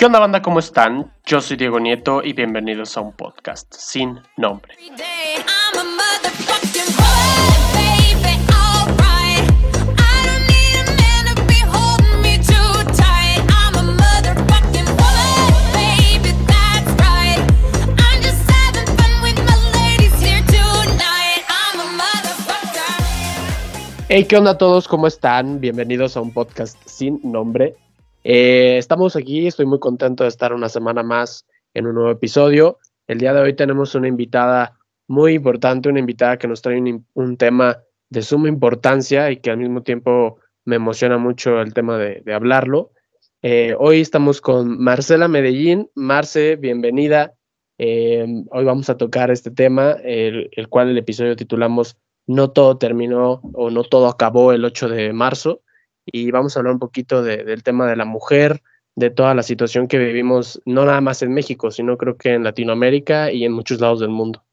¿Qué onda banda? ¿Cómo están? Yo soy Diego Nieto y bienvenidos a un podcast sin nombre. Hey, ¿qué onda a todos? ¿Cómo están? Bienvenidos a un podcast sin nombre. Eh, estamos aquí, estoy muy contento de estar una semana más en un nuevo episodio. El día de hoy tenemos una invitada muy importante, una invitada que nos trae un, tema de suma importancia y que al mismo tiempo me emociona mucho el tema de, hablarlo. Eh, hoy estamos con Marcela Medellín. Marce, bienvenida. Eh, hoy vamos a tocar este tema, el, el cual el episodio titulamos No todo terminó o no todo acabó el 8 de marzo y vamos a hablar un poquito del tema de la mujer, de toda la situación que vivimos, no nada más en México, sino creo que en Latinoamérica y en muchos lados del mundo.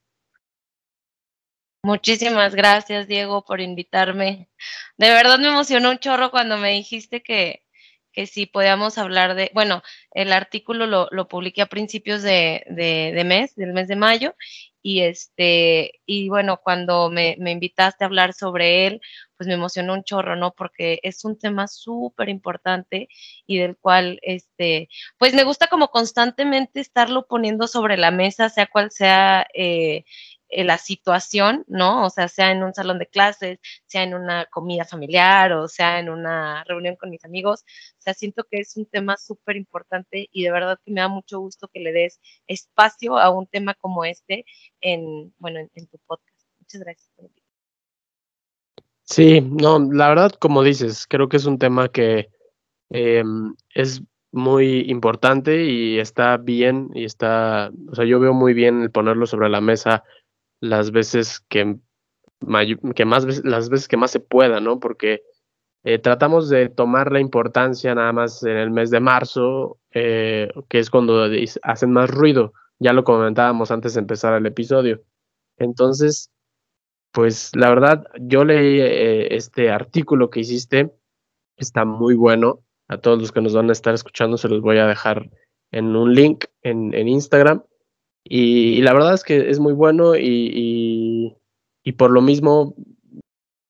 Muchísimas gracias, Diego, por invitarme. De verdad me emocionó un chorro cuando me dijiste que, que si podíamos hablar de, bueno, el artículo lo, lo publiqué a principios de, de, mes, del mes de mayo, y este, y bueno, cuando me, me, invitaste a hablar sobre él, pues me emocionó un chorro, ¿no? Porque es un tema súper importante y del cual, este, pues me gusta como constantemente estarlo poniendo sobre la mesa, sea cual sea eh, eh, la situación, ¿no? O sea, sea en un salón de clases, sea en una comida familiar o sea en una reunión con mis amigos. O sea, siento que es un tema súper importante y de verdad que me da mucho gusto que le des espacio a un tema como este en, bueno, en, tu podcast. Muchas gracias. Sí, no, la verdad, como dices, creo que es un tema que em, es muy importante y está bien y está, o sea, yo veo muy bien el ponerlo sobre la mesa las veces que, más las veces que más se pueda, ¿no? Porque eh, tratamos de tomar la importancia nada más en el mes de marzo, eh, que es cuando hacen más ruido. Ya lo comentábamos antes de empezar el episodio. Entonces, pues la verdad, yo leí eh, este artículo que hiciste, está muy bueno. A todos los que nos van a estar escuchando se los voy a dejar en un link en, en Instagram. Y, la verdad es que es muy bueno y, y, por lo mismo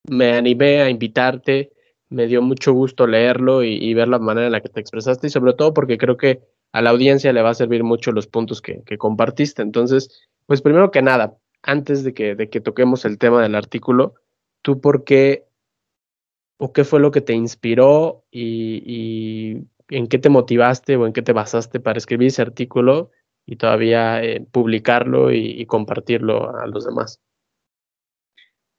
me animé a invitarte, me dio mucho gusto leerlo y, ver la manera en la que te expresaste y sobre todo porque creo que a la audiencia le va a servir mucho los puntos que, que compartiste. Entonces, pues primero que nada, antes de que, de que toquemos el tema del artículo, ¿tú por qué o qué fue lo que te inspiró y, y en qué te motivaste o en qué te basaste para escribir ese artículo y todavía eh, publicarlo y, compartirlo a los demás?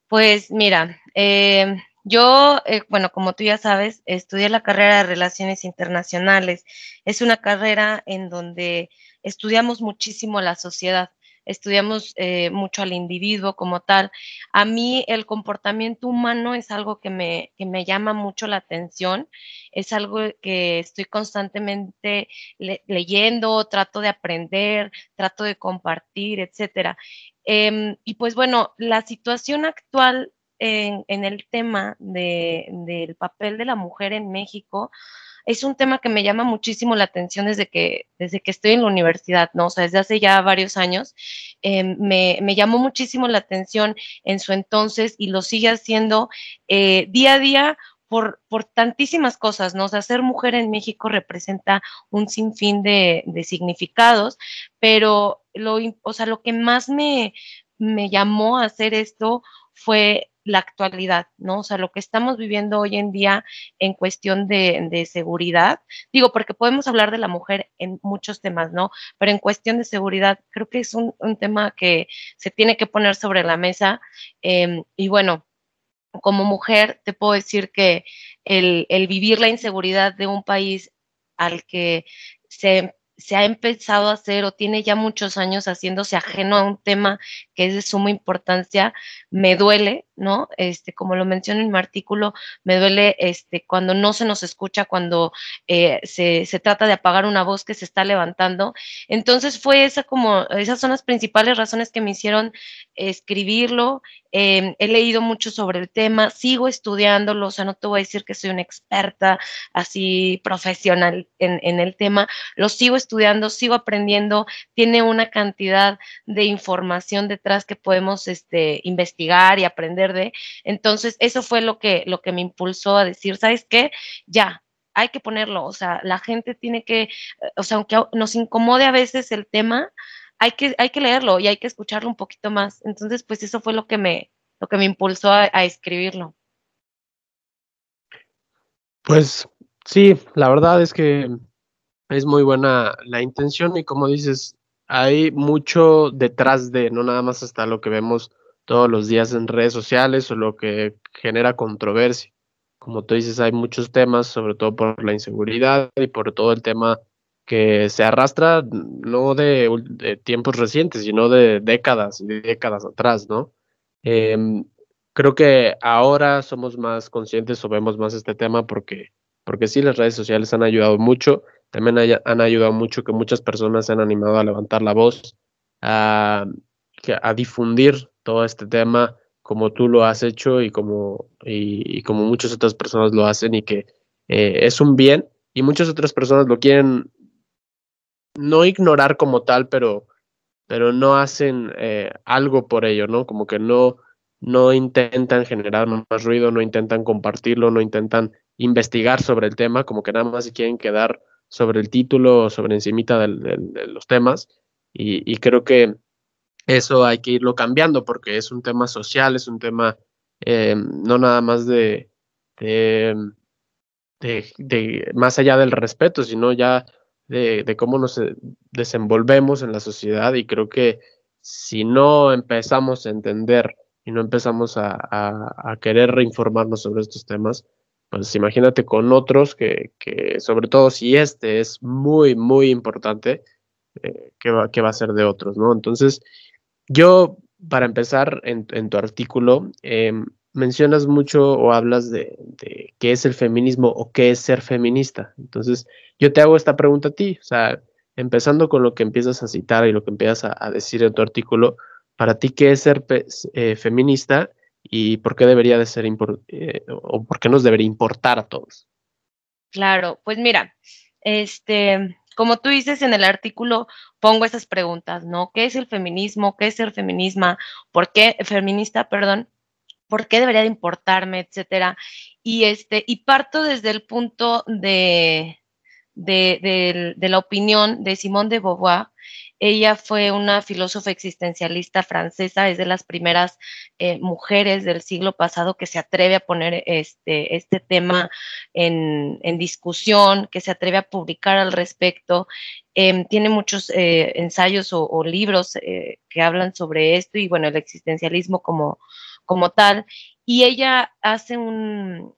Pues mira, eh, yo, eh, bueno, como tú ya sabes, estudié la carrera de Relaciones Internacionales. Es una carrera en donde estudiamos muchísimo la sociedad estudiamos eh, mucho al individuo como tal. A mí el comportamiento humano es algo que me, que me llama mucho la atención, es algo que estoy constantemente leyendo, trato de aprender, trato de compartir, etcétera. Em, y pues bueno, la situación actual en, en el tema de, del papel de la mujer en México, es un tema que me llama muchísimo la atención desde que, desde que estoy en la universidad, ¿no? O sea, desde hace ya varios años. Eh, me, llamó muchísimo la atención en su entonces y lo sigue haciendo eh, día a día por, por, tantísimas cosas, ¿no? O sea, ser mujer en México representa un sinfín de, de significados, pero lo, o sea, lo que más me, me llamó a hacer esto fue la actualidad, ¿no? O sea, lo que estamos viviendo hoy en día en cuestión de, seguridad, digo, porque podemos hablar de la mujer en muchos temas, ¿no? Pero en cuestión de seguridad, creo que es un, tema que se tiene que poner sobre la mesa. Em, y bueno, como mujer, te puedo decir que el, el vivir la inseguridad de un país al que se se ha empezado a hacer o tiene ya muchos años haciéndose ajeno a un tema que es de suma importancia, me duele, ¿no? Este, como lo menciono en mi artículo, me duele este, cuando no se nos escucha, cuando eh, se, se, trata de apagar una voz que se está levantando. Entonces fue esa como, esas son las principales razones que me hicieron escribirlo. Em, he leído mucho sobre el tema, sigo estudiándolo, o sea, no te voy a decir que soy una experta así profesional en, el tema, lo sigo estudiando, sigo aprendiendo, tiene una cantidad de información detrás que podemos este, investigar y aprender de. Entonces, eso fue lo que, lo que me impulsó a decir, ¿sabes qué? Ya, hay que ponerlo, o sea, la gente tiene que, o sea, aunque nos incomode a veces el tema, hay que, hay que leerlo y hay que escucharlo un poquito más. Entonces, pues eso fue lo que me, lo que me impulsó a, escribirlo. Pues sí, la verdad es que es muy buena la intención y como dices, hay mucho detrás de, no nada más hasta lo que vemos todos los días en redes sociales o lo que genera controversia. Como tú dices, hay muchos temas, sobre todo por la inseguridad y por todo el tema que se arrastra no de, tiempos recientes, sino de décadas y décadas atrás, ¿no? Em, creo que ahora somos más conscientes o vemos más este tema porque, porque sí, las redes sociales han ayudado mucho, también han ayudado mucho que muchas personas se han animado a levantar la voz, a, a difundir todo este tema como tú lo has hecho y como, y, como muchas otras personas lo hacen y que eh, es un bien y muchas otras personas lo quieren no ignorar como tal, pero, pero no hacen eh, algo por ello, ¿no? Como que no, no intentan generar más ruido, no intentan compartirlo, no intentan investigar sobre el tema, como que nada más se quieren quedar sobre el título o sobre encimita de los temas. Y, creo que eso hay que irlo cambiando porque es un tema social, es un tema eh, no nada más de, de, de, más allá del respeto, sino ya de, cómo nos eh, desenvolvemos en la sociedad y creo que si no empezamos a entender y no empezamos a, querer reinformarnos sobre estos temas, pues imagínate con otros que, sobre todo si este es muy, muy importante, eh, ¿qué, va, va a ser de otros, ¿no? Entonces, yo, para empezar en, tu artículo, em, mencionas mucho o hablas de, qué es el feminismo o qué es ser feminista. Entonces, yo te hago esta pregunta a ti, o sea, empezando con lo que empiezas a citar y lo que empiezas a, decir en tu artículo, para ti, ¿qué es ser eh, feminista y por qué debería de ser, eh, o por qué nos debería importar a todos? Claro, pues mira, este, como tú dices en el artículo, pongo esas preguntas, ¿no? ¿Qué es el feminismo? ¿Qué es ser feminisma? ¿Por qué feminista, perdón? Por qué debería de importarme, etcétera. Y este, y parto desde el punto de, de, la opinión de Simone de Beauvoir. Ella fue una filósofa existencialista francesa, es de las primeras eh, mujeres del siglo pasado que se atreve a poner este, este tema en, discusión, que se atreve a publicar al respecto. Em, tiene muchos eh, ensayos o, o libros eh, que hablan sobre esto y bueno, el existencialismo como, como tal. Y ella hace un,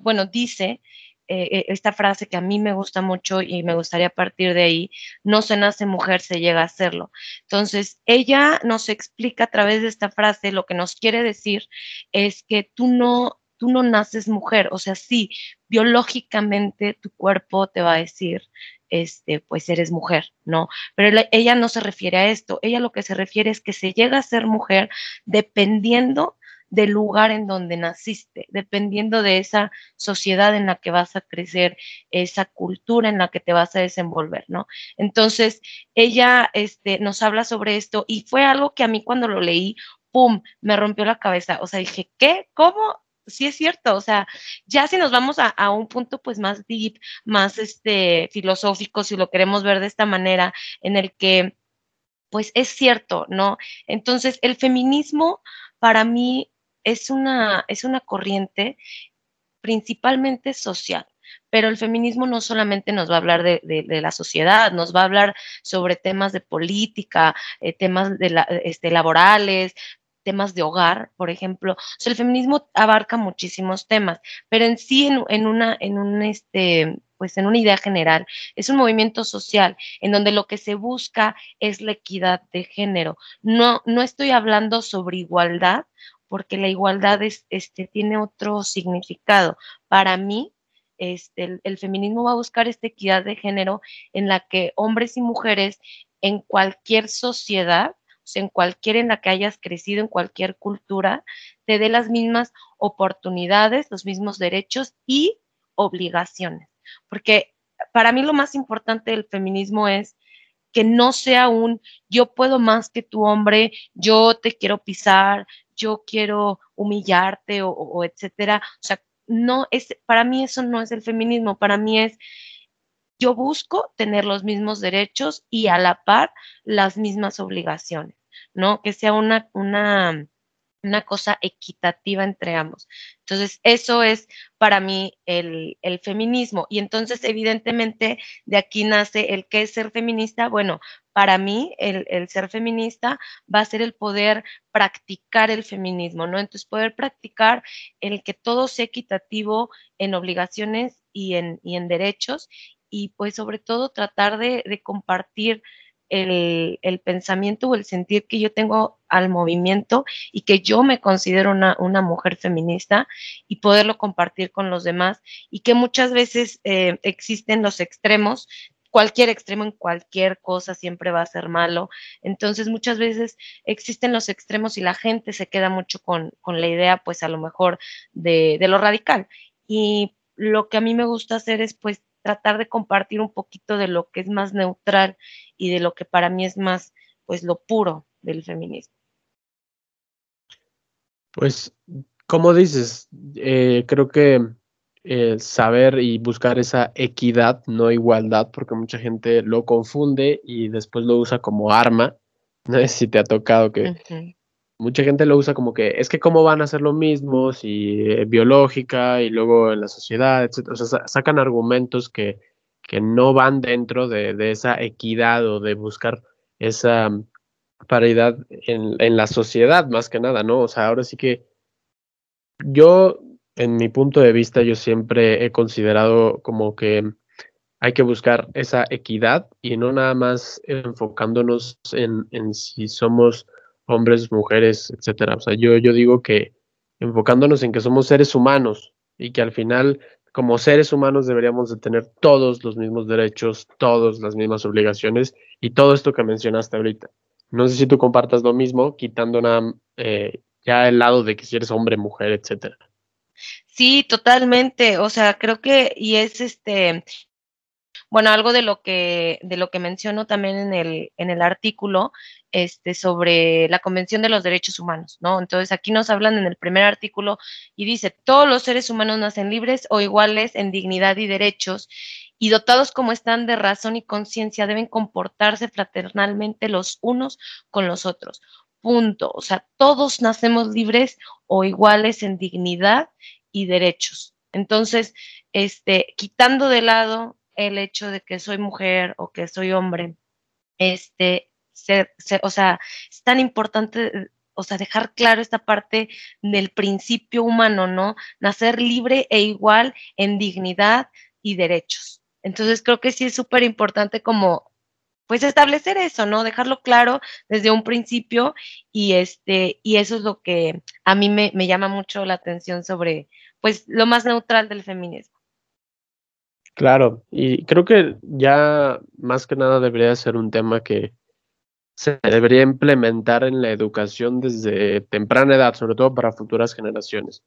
bueno, dice eh, eh, esta frase que a mí me gusta mucho y me gustaría partir de ahí, no se nace mujer, se llega a serlo. Entonces, ella nos explica a través de esta frase lo que nos quiere decir es que tú no, tú no naces mujer, o sea, sí, biológicamente tu cuerpo te va a decir, este, pues eres mujer, ¿no? Pero ella no se refiere a esto, ella lo que se refiere es que se llega a ser mujer dependiendo del lugar en donde naciste, dependiendo de esa sociedad en la que vas a crecer, esa cultura en la que te vas a desenvolver, ¿no? Entonces, ella este, nos habla sobre esto y fue algo que a mí cuando lo leí, ¡pum!, me rompió la cabeza. O sea, dije, ¿qué? ¿Cómo? sí es cierto, o sea, ya si nos vamos a, a, un punto pues más deep, más este filosófico, si lo queremos ver de esta manera, en el que pues es cierto, ¿no? Entonces, el feminismo para mí es una, es una corriente principalmente social. Pero el feminismo no solamente nos va a hablar de, la sociedad, nos va a hablar sobre temas de política, eh, temas de este, laborales, temas de hogar, por ejemplo. El feminismo abarca muchísimos temas, pero en sí, en, una, en un este, pues en una idea general, es un movimiento social en donde lo que se busca es la equidad de género. No, no estoy hablando sobre igualdad porque la igualdad es, este, tiene otro significado. Para mí, este, el, feminismo va a buscar esta equidad de género en la que hombres y mujeres en cualquier sociedad sea, en cualquier en la que hayas crecido, en cualquier cultura, te dé las mismas oportunidades, los mismos derechos y obligaciones. Porque para mí lo más importante del feminismo es que no sea un yo puedo más que tu hombre, yo te quiero pisar, yo quiero humillarte o, etcétera. O sea, no es, para mí eso no es el feminismo, para mí es yo busco tener los mismos derechos y a la par las mismas obligaciones, ¿no? Que sea una, una, una cosa equitativa entre ambos. Entonces, eso es para mí el, feminismo. Y entonces, evidentemente, de aquí nace el qué es ser feminista. Bueno, para mí, el, ser feminista va a ser el poder practicar el feminismo, ¿no? Entonces, poder practicar el que todo sea equitativo en obligaciones y en derechos y pues sobre todo tratar de, compartir el, pensamiento o el sentir que yo tengo al movimiento y que yo me considero una, mujer feminista y poderlo compartir con los demás y que muchas veces eh, existen los extremos. Cualquier extremo en cualquier cosa siempre va a ser malo. Entonces muchas veces existen los extremos y la gente se queda mucho con, la idea, pues a lo mejor, de, de lo radical. Y lo que a mí me gusta hacer es pues tratar de compartir un poquito de lo que es más neutral y de lo que para mí es más, pues, lo puro del feminismo. Pues, como dices, eh, creo que eh, saber y buscar esa equidad, no igualdad, porque mucha gente lo confunde y después lo usa como arma. No sé si te ha tocado que mucha gente lo usa como que es que cómo van a hacer lo mismo si eh, biológica y luego en la sociedad, etc. O sea, sacan argumentos que, que no van dentro de, de, esa equidad o de buscar esa paridad en, en, la sociedad más que nada, ¿no? O sea, ahora sí que yo, en mi punto de vista, yo siempre he considerado como que hay que buscar esa equidad y no nada más enfocándonos en, en si somos hombres, mujeres, etcétera. O sea, yo, yo digo que enfocándonos en que somos seres humanos y que al final, como seres humanos, deberíamos de tener todos los mismos derechos, todas las mismas obligaciones y todo esto que mencionaste ahorita. No sé si tú compartas lo mismo, quitando eh, ya el lado de que si eres hombre, mujer, etcétera. Sí, totalmente. O sea, creo que, y es este, bueno, algo de lo que, de lo que menciono también en el, en el artículo, este, sobre la Convención de los Derechos Humanos, ¿no? Entonces aquí nos hablan en el primer artículo y dice, todos los seres humanos nacen libres o iguales en dignidad y derechos y dotados como están de razón y conciencia deben comportarse fraternalmente los unos con los otros. Punto. O sea, todos nacemos libres o iguales en dignidad y derechos. Entonces, este, quitando de lado el hecho de que soy mujer o que soy hombre, este, o sea, es tan importante, o sea, dejar claro esta parte del principio humano, ¿no? Nacer libre e igual en dignidad y derechos. Entonces creo que sí es súper importante como pues establecer eso, ¿no? Dejarlo claro desde un principio y este, y eso es lo que a mí me, me llama mucho la atención sobre, pues, lo más neutral del feminismo. Claro, y creo que ya más que nada debería ser un tema que se debería implementar en la educación desde temprana edad, sobre todo para futuras generaciones.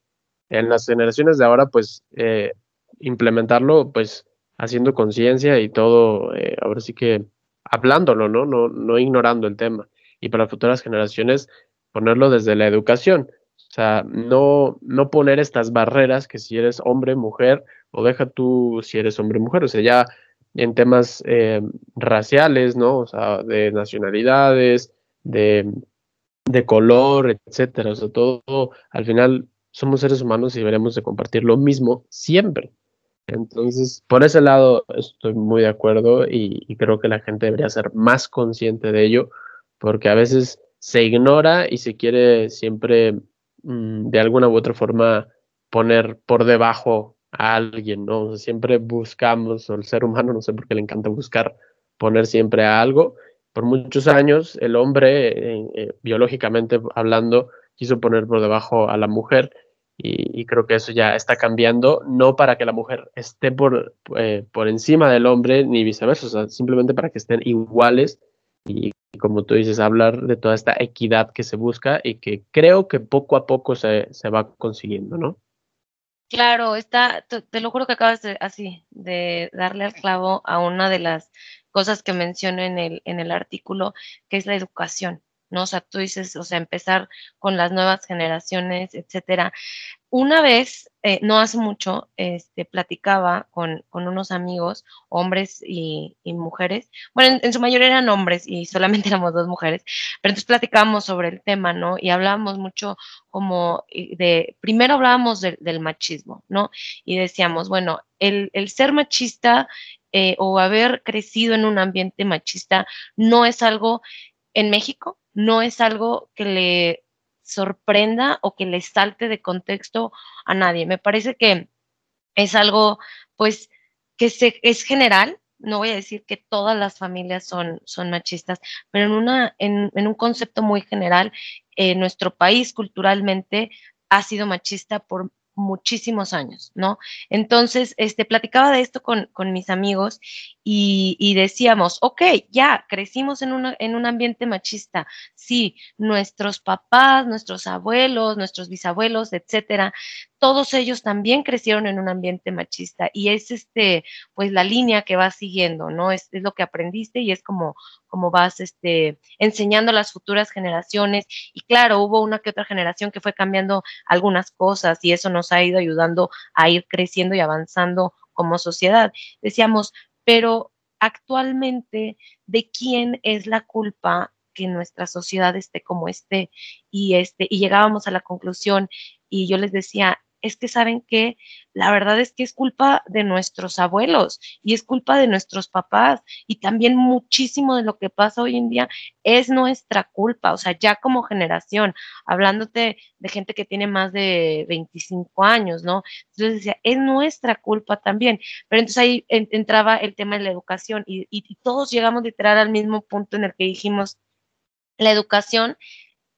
En las generaciones de ahora, pues, eh, implementarlo, pues, haciendo conciencia y todo, eh, ahora sí que hablándolo, ¿no? ¿no? No ignorando el tema. Y para futuras generaciones, ponerlo desde la educación. O sea, no, no poner estas barreras que si eres hombre, mujer, o deja tú si eres hombre mujer, o sea, ya en temas eh, raciales, ¿no? O sea, de nacionalidades, de, de color, etcétera, o sea, todo, al final somos seres humanos y deberemos de compartir lo mismo siempre. Entonces, por ese lado estoy muy de acuerdo y, y, creo que la gente debería ser más consciente de ello, porque a veces se ignora y se quiere siempre mm, de alguna u otra forma poner por debajo alguien, ¿no? siempre buscamos, o el ser humano, no sé por qué le encanta buscar poner siempre a algo. Por muchos años el hombre, eh, eh, biológicamente hablando, quiso poner por debajo a la mujer y, creo que eso ya está cambiando, no para que la mujer esté por, eh, por encima del hombre ni viceversa, o sea, simplemente para que estén iguales y como tú dices, hablar de toda esta equidad que se busca y que creo que poco a poco se, se va consiguiendo, ¿no? Claro, está, te, lo juro que acabas de, así, de darle al clavo a una de las cosas que menciono en el, en el artículo, que es la educación. ¿no? O sea, tú dices, o sea, empezar con las nuevas generaciones, etcétera. Una vez, eh, no hace mucho, este, platicaba con, con unos amigos, hombres y, mujeres. Bueno, en, su mayoría eran hombres y solamente éramos dos mujeres, pero entonces platicábamos sobre el tema, ¿no? Y hablábamos mucho como de, primero hablábamos del machismo, ¿no? Y decíamos, bueno, el, ser machista eh, o haber crecido en un ambiente machista no es algo en México, no es algo que le sorprenda o que le salte de contexto a nadie. Me parece que es algo, pues, que se, es general. No voy a decir que todas las familias son, son machistas, pero en, una, en, un concepto muy general, eh, nuestro país culturalmente ha sido machista por muchísimos años, ¿no? Entonces, este, platicaba de esto con, con mis amigos y, decíamos, ok, ya crecimos en, en un ambiente machista. Sí, nuestros papás, nuestros abuelos, nuestros bisabuelos, etcétera, todos ellos también crecieron en un ambiente machista y es este, pues la línea que vas siguiendo, ¿no? Es, lo que aprendiste y es como, como vas este, enseñando a las futuras generaciones. Y claro, hubo una que otra generación que fue cambiando algunas cosas y eso nos ha ido ayudando a ir creciendo y avanzando como sociedad. Decíamos, pero actualmente, ¿de quién es la culpa que nuestra sociedad esté como esté? Y, este, y llegábamos a la conclusión y yo les decía, es que saben que la verdad es que es culpa de nuestros abuelos y es culpa de nuestros papás y también muchísimo de lo que pasa hoy en día es nuestra culpa, o sea, ya como generación, hablándote de gente que tiene más de 25 años, ¿no? Entonces decía, es nuestra culpa también, pero entonces ahí entraba el tema de la educación y, todos llegamos literal al mismo punto en el que dijimos, la educación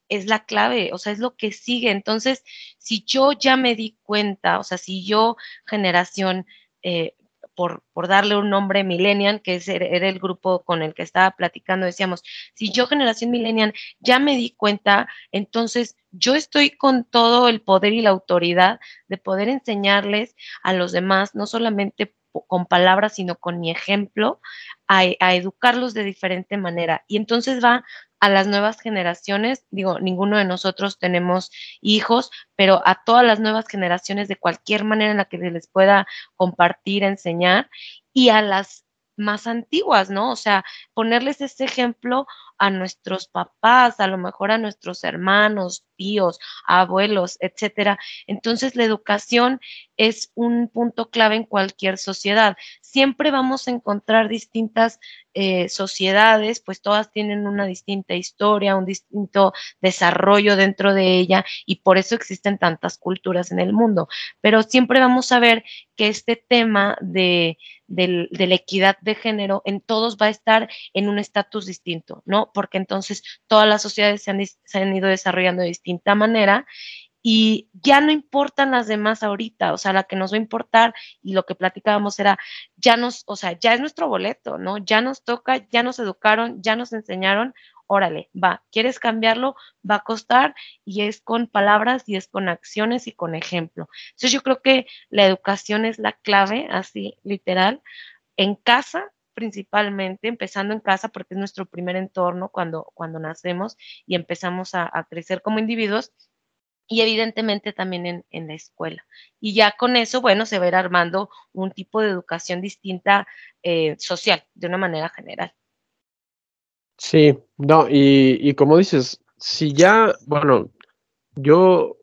es la clave, o sea, es lo que sigue. Entonces, si yo ya me di cuenta, o sea, si yo, generación, eh, por, por, darle un nombre millennial, que era el grupo con el que estaba platicando, decíamos, si yo generación millennial ya me di cuenta, entonces yo estoy con todo el poder y la autoridad de poder enseñarles a los demás, no solamente con palabras, sino con mi ejemplo, a, a educarlos de diferente manera. Y entonces va a las nuevas generaciones, digo, ninguno de nosotros tenemos hijos, pero a todas las nuevas generaciones de cualquier manera en la que les pueda compartir, enseñar, y a las más antiguas, ¿no? O sea, ponerles ese ejemplo a nuestros papás, a lo mejor a nuestros hermanos, tíos, abuelos, etcétera. Entonces, la educación es un punto clave en cualquier sociedad. Siempre vamos a encontrar distintas eh, sociedades, pues todas tienen una distinta historia, un distinto desarrollo dentro de ella y por eso existen tantas culturas en el mundo. Pero siempre vamos a ver que este tema de, de la equidad de género en todos va a estar en un estatus distinto, ¿no? Porque entonces todas las sociedades se han, se han ido desarrollando de distinta manera y ya no importan las demás ahorita, o sea, la que nos va a importar y lo que platicábamos era, ya nos, o sea, ya es nuestro boleto, ¿no? Ya nos toca, ya nos educaron, ya nos enseñaron, órale, va, ¿quieres cambiarlo? Va a costar y es con palabras y es con acciones y con ejemplo. Entonces yo creo que la educación es la clave, así literal, en casa principalmente, empezando en casa porque es nuestro primer entorno cuando, cuando nacemos y empezamos a, crecer como individuos y evidentemente también en, en, la escuela. Y ya con eso, bueno, se va a ir armando un tipo de educación distinta eh, social, de una manera general. Sí, no, y, y como dices, si ya, bueno, yo,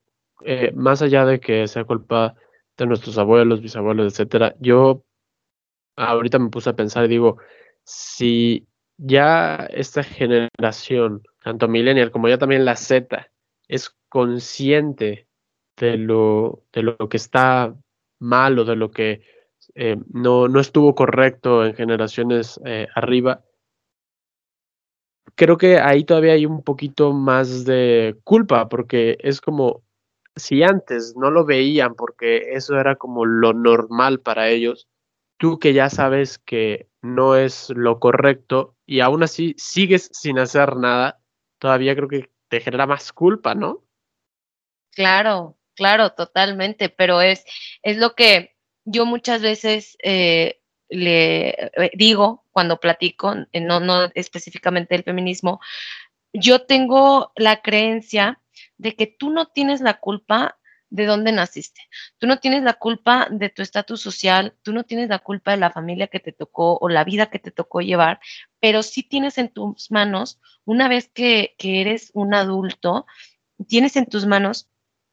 eh, más allá de que sea culpa de nuestros abuelos, bisabuelos, etcétera, yo ahorita me puse a pensar y digo, si ya esta generación, tanto millennial como ya también la Z, es consciente de lo, de lo que está mal o de lo que eh, no, no, estuvo correcto en generaciones eh, arriba, creo que ahí todavía hay un poquito más de culpa, porque es como si antes no lo veían porque eso era como lo normal para ellos, tú que ya sabes que no es lo correcto y aún así sigues sin hacer nada, todavía creo que te genera más culpa, ¿no? Claro, claro, totalmente, pero es, es lo que yo muchas veces eh, le eh, digo cuando platico, eh, no, no específicamente del feminismo, yo tengo la creencia de que tú no tienes la culpa de dónde naciste. Tú no tienes la culpa de tu estatus social, tú no tienes la culpa de la familia que te tocó o la vida que te tocó llevar, pero sí tienes en tus manos, una vez que, que eres un adulto, tienes en tus manos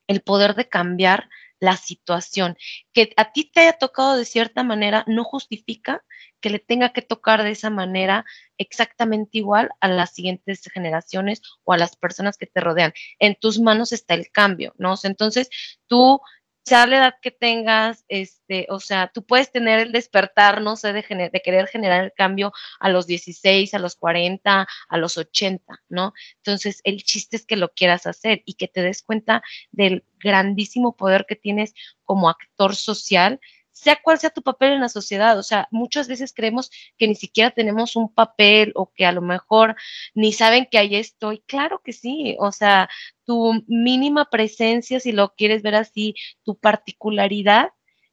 el poder de cambiar la situación. Que a ti te haya tocado de cierta manera no justifica que le tenga que tocar de esa manera exactamente igual a las siguientes generaciones o a las personas que te rodean. En tus manos está el cambio, ¿no? entonces tú sea la edad que tengas, este, o sea, tú puedes tener el despertar, no sé, de, de, querer generar el cambio a los 16, a los 40, a los 80, ¿no? Entonces, el chiste es que lo quieras hacer y que te des cuenta del grandísimo poder que tienes como actor social sea cual sea tu papel en la sociedad. O sea, muchas veces creemos que ni siquiera tenemos un papel o que a lo mejor ni saben que ahí estoy. Claro que sí. O sea, tu mínima presencia, si lo quieres ver así, tu particularidad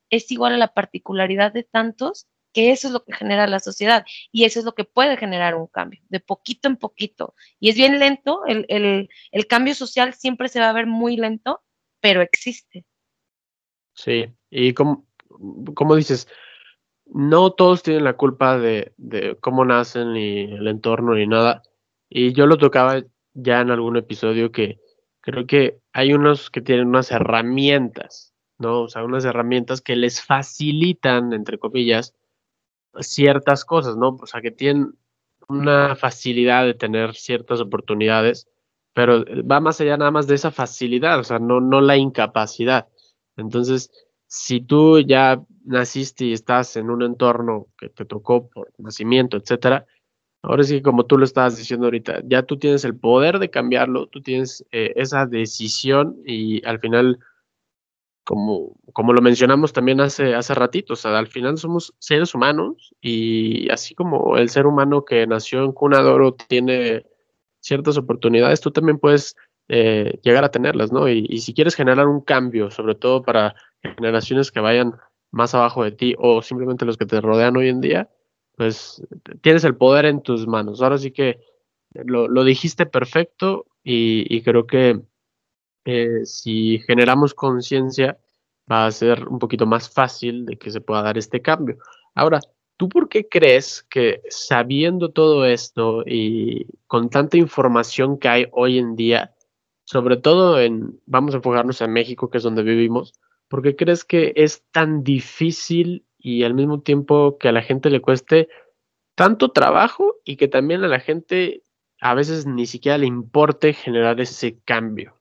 es igual a la particularidad de tantos que eso es lo que genera la sociedad y eso es lo que puede generar un cambio, de poquito en poquito. Y es bien lento, el, el, el cambio social siempre se va a ver muy lento, pero existe. Sí, y como, como dices, no todos tienen la culpa de, de, cómo nacen, ni el entorno, ni nada. Y yo lo tocaba ya en algún episodio que creo que hay unos que tienen unas herramientas, ¿no? O sea, unas herramientas que les facilitan, entre comillas, ciertas cosas, ¿no? O sea, que tienen una facilidad de tener ciertas oportunidades, pero va más allá nada más de esa facilidad, o sea, no, no la incapacidad. Entonces, si tú ya naciste y estás en un entorno que te tocó por nacimiento, etcétera, ahora sí, como tú lo estabas diciendo ahorita, ya tú tienes el poder de cambiarlo, tú tienes eh, esa decisión y al final, como, como lo mencionamos también hace, hace ratito, o sea, al final somos seres humanos y así como el ser humano que nació en cuna tiene ciertas oportunidades, tú también puedes eh, llegar a tenerlas, ¿no? Y, si quieres generar un cambio, sobre todo para generaciones que vayan más abajo de ti o simplemente los que te rodean hoy en día, pues tienes el poder en tus manos. Ahora sí que lo, dijiste perfecto y, creo que eh, si generamos conciencia va a ser un poquito más fácil de que se pueda dar este cambio. Ahora, ¿tú por qué crees que sabiendo todo esto y con tanta información que hay hoy en día, sobre todo en, vamos a enfocarnos en México, que es donde vivimos, ¿por qué crees que es tan difícil y al mismo tiempo que a la gente le cueste tanto trabajo y que también a la gente a veces ni siquiera le importe generar ese cambio?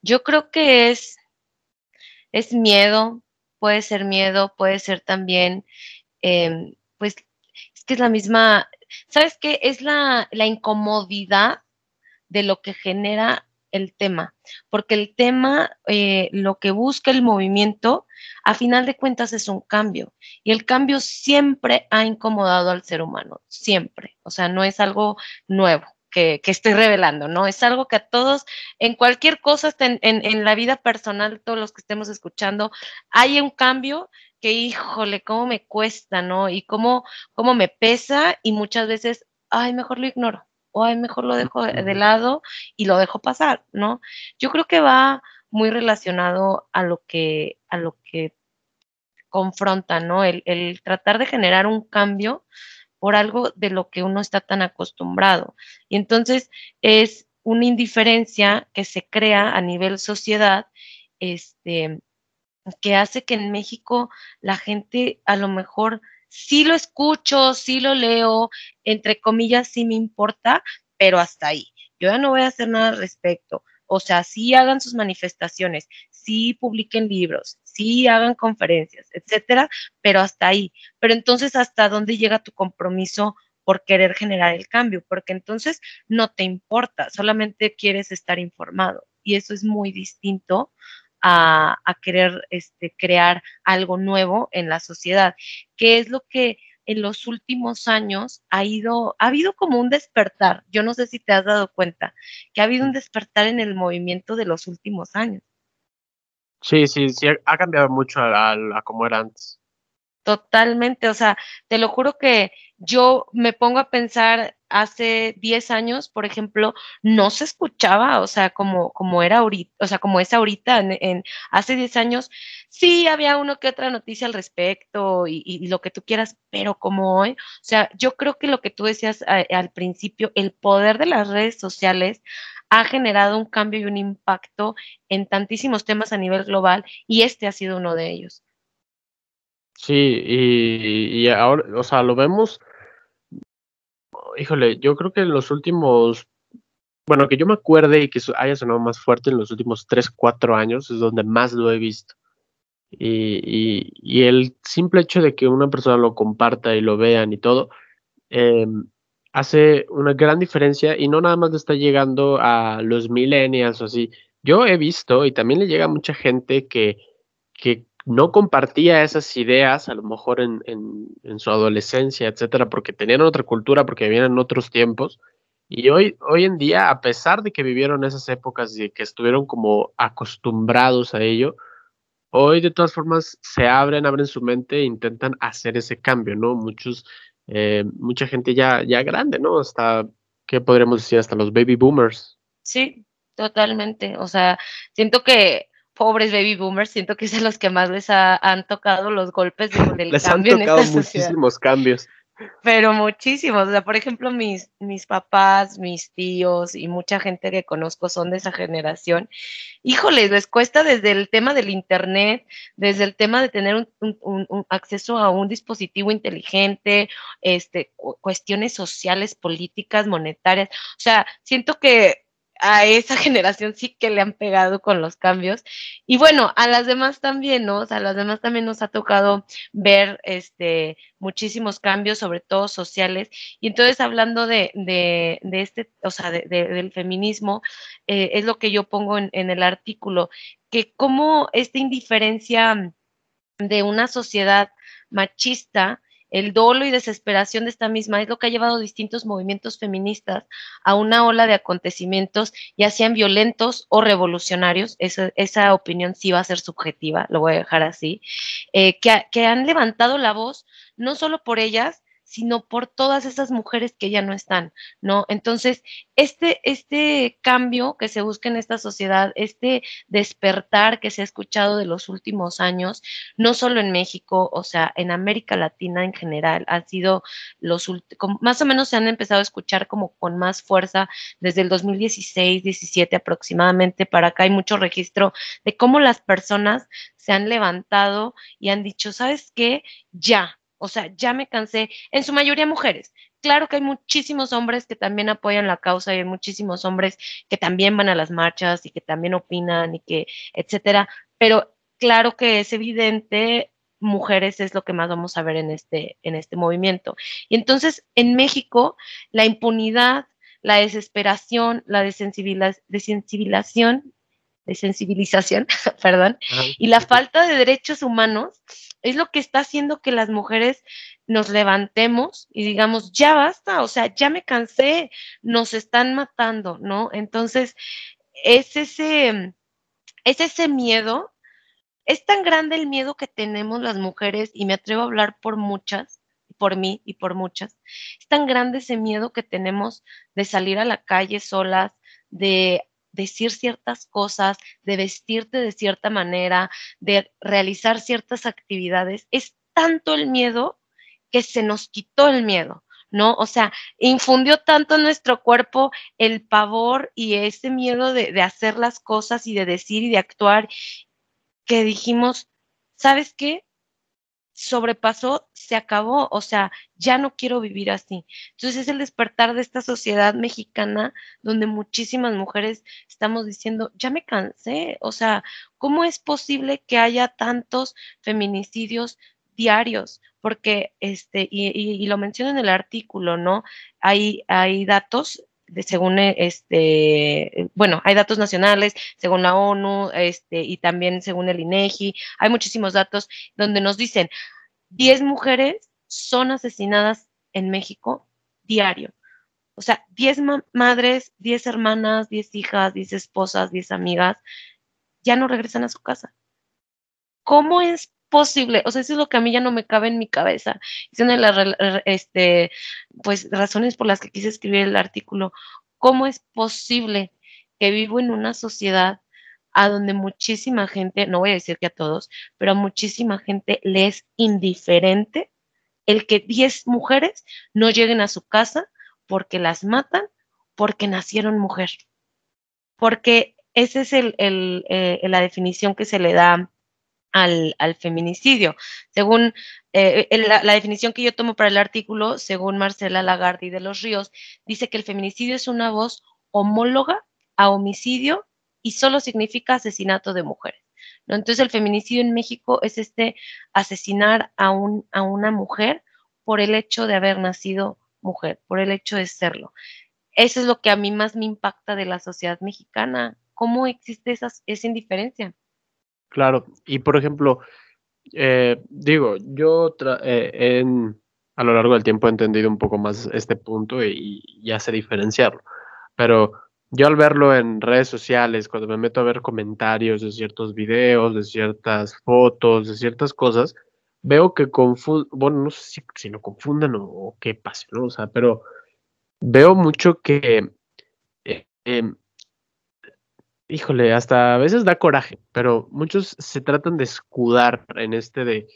Yo creo que es, es miedo, puede ser miedo, puede ser también, em, pues, es que es la misma, ¿sabes qué? Es la, la incomodidad de lo que genera el tema, porque el tema, eh, lo que busca el movimiento, a final de cuentas es un cambio, y el cambio siempre ha incomodado al ser humano, siempre, o sea, no es algo nuevo. Que, estoy revelando, ¿no? Es algo que a todos, en cualquier cosa, en, en, la vida personal, todos los que estemos escuchando, hay un cambio que, híjole, cómo me cuesta, ¿no? Y cómo, cómo me pesa y muchas veces, ay, mejor lo ignoro o ay, mejor lo dejo de, lado y lo dejo pasar, ¿no? Yo creo que va muy relacionado a lo que, a lo que confronta, ¿no? El, el, tratar de generar un cambio por algo de lo que uno está tan acostumbrado. Y entonces es una indiferencia que se crea a nivel sociedad, este, que hace que en México la gente a lo mejor sí lo escucho, sí lo leo, entre comillas, sí me importa, pero hasta ahí. Yo ya no voy a hacer nada al respecto. O sea, sí hagan sus manifestaciones, sí publiquen libros, sí hagan conferencias, etcétera, pero hasta ahí. Pero entonces, ¿hasta dónde llega tu compromiso por querer generar el cambio? Porque entonces no te importa, solamente quieres estar informado. Y eso es muy distinto a, querer este, crear algo nuevo en la sociedad, que es lo que en los últimos años ha ido, ha habido como un despertar. Yo no sé si te has dado cuenta que ha habido un despertar en el movimiento de los últimos años. Sí, sí, sí, ha cambiado mucho a, a como era antes. Totalmente, o sea, te lo juro que yo me pongo a pensar hace 10 años, por ejemplo, no se escuchaba, o sea, como, como era ahorita, o sea, como es ahorita, en, hace 10 años, sí había uno que otra noticia al respecto y, lo que tú quieras, pero como hoy, o sea, yo creo que lo que tú decías al principio, el poder de las redes sociales ha generado un cambio y un impacto en tantísimos temas a nivel global y este ha sido uno de ellos. Sí, y, y ahora, o sea, lo vemos, híjole, yo creo que en los últimos, bueno, que yo me acuerde y que haya sonado más fuerte en los últimos 3, 4 años, es donde más lo he visto. Y, y, y el simple hecho de que una persona lo comparta y lo vean y todo, eh, hace una gran diferencia y no nada más le está llegando a los millennials o así. Yo he visto y también le llega a mucha gente que, que no compartía esas ideas, a lo mejor en, en, su adolescencia, etcétera, porque tenían otra cultura, porque vivían en otros tiempos. Y hoy, hoy en día, a pesar de que vivieron esas épocas y que estuvieron como acostumbrados a ello, hoy de todas formas se abren, abren su mente e intentan hacer ese cambio, ¿no? Muchos, eh, mucha gente ya, ya grande, ¿no? Hasta, ¿qué podríamos decir? Hasta los baby boomers. Sí, totalmente. O sea, siento que pobres baby boomers, siento que es a los que más les han tocado los golpes del les cambio han tocado muchísimos cambios. Pero muchísimos, o sea, por ejemplo, mis, mis papás, mis tíos y mucha gente que conozco son de esa generación. Híjoles, les cuesta desde el tema del Internet, desde el tema de tener un, un, un acceso a un dispositivo inteligente, este, cuestiones sociales, políticas, monetarias. O sea, siento que a esa generación sí que le han pegado con los cambios. Y bueno, a las demás también, ¿no? O sea, a las demás también nos ha tocado ver este muchísimos cambios, sobre todo sociales. Y entonces, hablando de, de, este, o sea, de, del feminismo, eh, es lo que yo pongo en, en el artículo, que como esta indiferencia de una sociedad machista el dolo y desesperación de esta misma es lo que ha llevado distintos movimientos feministas a una ola de acontecimientos, ya sean violentos o revolucionarios, esa, esa opinión sí va a ser subjetiva, lo voy a dejar así, eh, que, que han levantado la voz no solo por ellas, sino por todas esas mujeres que ya no están, ¿no? Entonces, este, este cambio que se busca en esta sociedad, este despertar que se ha escuchado de los últimos años, no solo en México, o sea, en América Latina en general, han sido los últimos, más o menos se han empezado a escuchar como con más fuerza desde el 2016, 17 aproximadamente, para acá hay mucho registro de cómo las personas se han levantado y han dicho, ¿sabes qué? Ya, o sea, ya me cansé, en su mayoría mujeres. Claro que hay muchísimos hombres que también apoyan la causa y hay muchísimos hombres que también van a las marchas y que también opinan y que, etcétera, pero claro que es evidente mujeres es lo que más vamos a ver en este, en este movimiento. Y entonces, en México, la impunidad, la desesperación, la desensibilización, desensibilización, perdón, y la falta de derechos humanos es lo que está haciendo que las mujeres nos levantemos y digamos, ya basta, o sea, ya me cansé, nos están matando, ¿no? Entonces, es ese, es ese miedo, es tan grande el miedo que tenemos las mujeres, y me atrevo a hablar por muchas, por mí y por muchas, es tan grande ese miedo que tenemos de salir a la calle solas, de decir ciertas cosas, de vestirte de cierta manera, de realizar ciertas actividades, es tanto el miedo que se nos quitó el miedo, ¿no? O sea, infundió tanto en nuestro cuerpo el pavor y ese miedo de, hacer las cosas y de decir y de actuar que dijimos, ¿sabes qué? Sobrepasó, se acabó, o sea, ya no quiero vivir así. Entonces es el despertar de esta sociedad mexicana donde muchísimas mujeres estamos diciendo, ya me cansé, o sea, ¿cómo es posible que haya tantos feminicidios diarios? Porque, este, y, y, lo menciono en el artículo, ¿no? Hay, hay datos según este, bueno, hay datos nacionales, según la ONU, este, y también según el INEGI, hay muchísimos datos donde nos dicen 10 mujeres son asesinadas en México diario. O sea, 10 madres, 10 hermanas, 10 hijas, 10 esposas, 10 amigas, ya no regresan a su casa. ¿Cómo es posible? O sea, eso es lo que a mí ya no me cabe en mi cabeza. Es una de las este, pues, razones por las que quise escribir el artículo. ¿Cómo es posible que vivo en una sociedad a donde muchísima gente, no voy a decir que a todos, pero a muchísima gente le es indiferente el que 10 mujeres no lleguen a su casa porque las matan porque nacieron mujer. Porque esa es el, eh, la definición que se le da al, feminicidio. Según eh, la, la, definición que yo tomo para el artículo, según Marcela Lagarde de los Ríos, dice que el feminicidio es una voz homóloga a homicidio y solo significa asesinato de mujeres. ¿no? Entonces el feminicidio en México es este asesinar a, un, a una mujer por el hecho de haber nacido mujer, por el hecho de serlo. Eso es lo que a mí más me impacta de la sociedad mexicana. ¿Cómo existe esa, esa indiferencia? Claro, y por ejemplo, eh, digo, yo eh, en, a lo largo del tiempo he entendido un poco más este punto y, ya sé diferenciarlo, pero yo al verlo en redes sociales, cuando me meto a ver comentarios de ciertos videos, de ciertas fotos, de ciertas cosas, veo que confunden, bueno, no sé si, si lo confundan o, qué pasa, ¿no? O sea, pero veo mucho que, eh, em, híjole, hasta a veces da coraje, pero muchos se tratan de escudar en este de,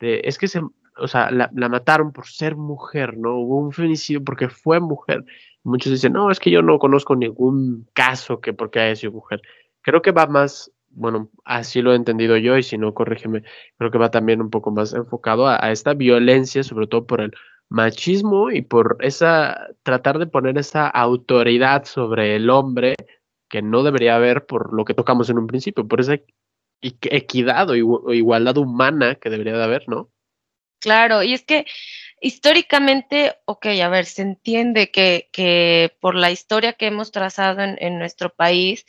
es que se, o sea, la, la mataron por ser mujer, ¿no? Hubo un feminicidio porque fue mujer. Muchos dicen, no, es que yo no conozco ningún caso que porque haya sido mujer. Creo que va más, bueno, así lo he entendido yo y si no, corrígeme, creo que va también un poco más enfocado a, esta violencia, sobre todo por el machismo y por esa, tratar de poner esa autoridad sobre el hombre que no debería haber por lo que tocamos en un principio, por esa equidad o igualdad humana que debería de haber, ¿no? Claro, y es que históricamente, ok, a ver, se entiende que, que por la historia que hemos trazado en, nuestro país,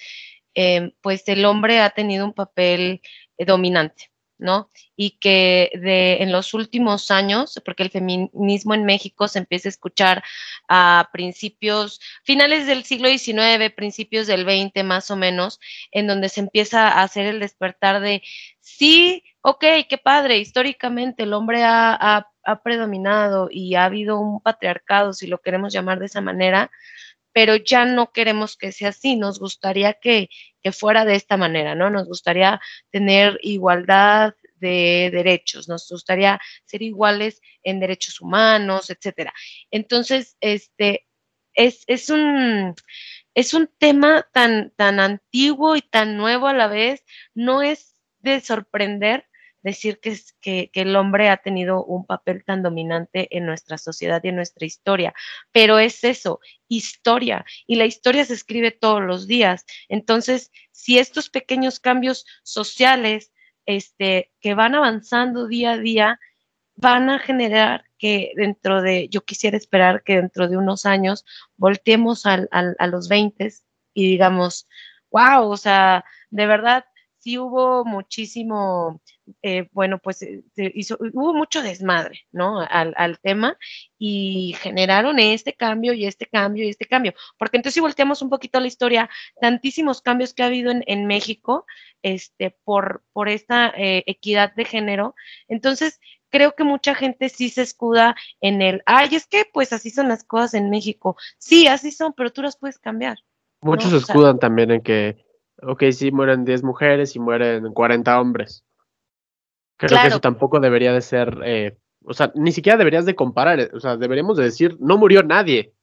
em, pues el hombre ha tenido un papel eh, dominante. ¿No? Y que de, en los últimos años, porque el feminismo en México se empieza a escuchar a principios, finales del siglo XIX, principios del XX más o menos, en donde se empieza a hacer el despertar de, sí, ok, qué padre, históricamente el hombre ha, predominado y ha habido un patriarcado, si lo queremos llamar de esa manera, pero ya no queremos que sea así, nos gustaría que, que, fuera de esta manera, ¿no? Nos gustaría tener igualdad de derechos, nos gustaría ser iguales en derechos humanos, etcétera. Entonces, este, es, es un, es un tema tan, tan antiguo y tan nuevo a la vez, no es de sorprender decir que, que, que, el hombre ha tenido un papel tan dominante en nuestra sociedad y en nuestra historia, pero es eso, historia, y la historia se escribe todos los días. Entonces, si estos pequeños cambios sociales este, que van avanzando día a día, van a generar que dentro de, yo quisiera esperar que dentro de unos años volteemos a los 20 y digamos, wow, o sea, de verdad, sí hubo muchísimo, eh, bueno, pues eh, hizo, hubo mucho desmadre, ¿no? Al, al, tema y generaron este cambio y este cambio y este cambio. Porque entonces si volteamos un poquito la historia, tantísimos cambios que ha habido en, en México, este, por, por esta eh, equidad de género, entonces creo que mucha gente sí se escuda en el, ay, es que pues así son las cosas en México. Sí, así son, pero tú las puedes cambiar. Muchos se escudan también en que ok, sí mueren 10 mujeres y mueren 40 hombres. Creo que eso tampoco debería de ser, eh, o sea, ni siquiera deberías de comparar, eh, o sea, deberíamos de decir, no murió nadie,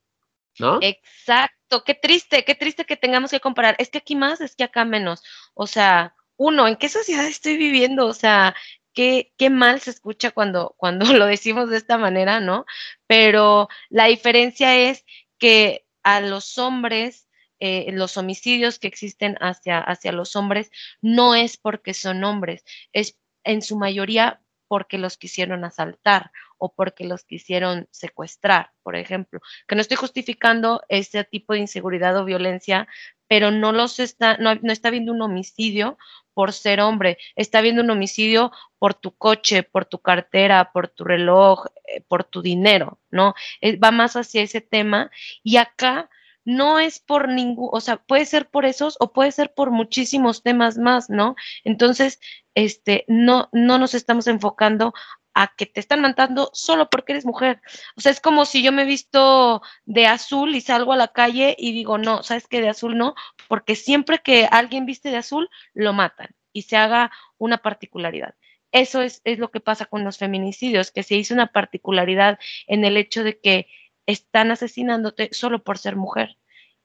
¿no? Exacto, qué triste, qué triste que tengamos que comparar. Es que aquí más, es que acá menos. O sea, uno, ¿en qué sociedad estoy viviendo? O sea, qué, qué mal se escucha cuando, cuando lo decimos de esta manera, ¿no? Pero la diferencia es que a los hombres eh, los homicidios que existen hacia, hacia los hombres no es porque son hombres, es en su mayoría porque los quisieron asaltar o porque los quisieron secuestrar, por ejemplo. Que no estoy justificando ese tipo de inseguridad o violencia, pero no los está, no, no está habiendo un homicidio por ser hombre, está habiendo un homicidio por tu coche, por tu cartera, por tu reloj, eh, por tu dinero, ¿no? Eh, va más hacia ese tema y acá no es por ningún, o sea, puede ser por esos o puede ser por muchísimos temas más, ¿no? Entonces, este, no, no nos estamos enfocando a que te están matando solo porque eres mujer. O sea, es como si yo me visto de azul y salgo a la calle y digo, no, ¿sabes qué? De azul no, porque siempre que alguien viste de azul, lo matan y se haga una particularidad. Eso es, es lo que pasa con los feminicidios, que se hizo una particularidad en el hecho de que están asesinándote solo por ser mujer.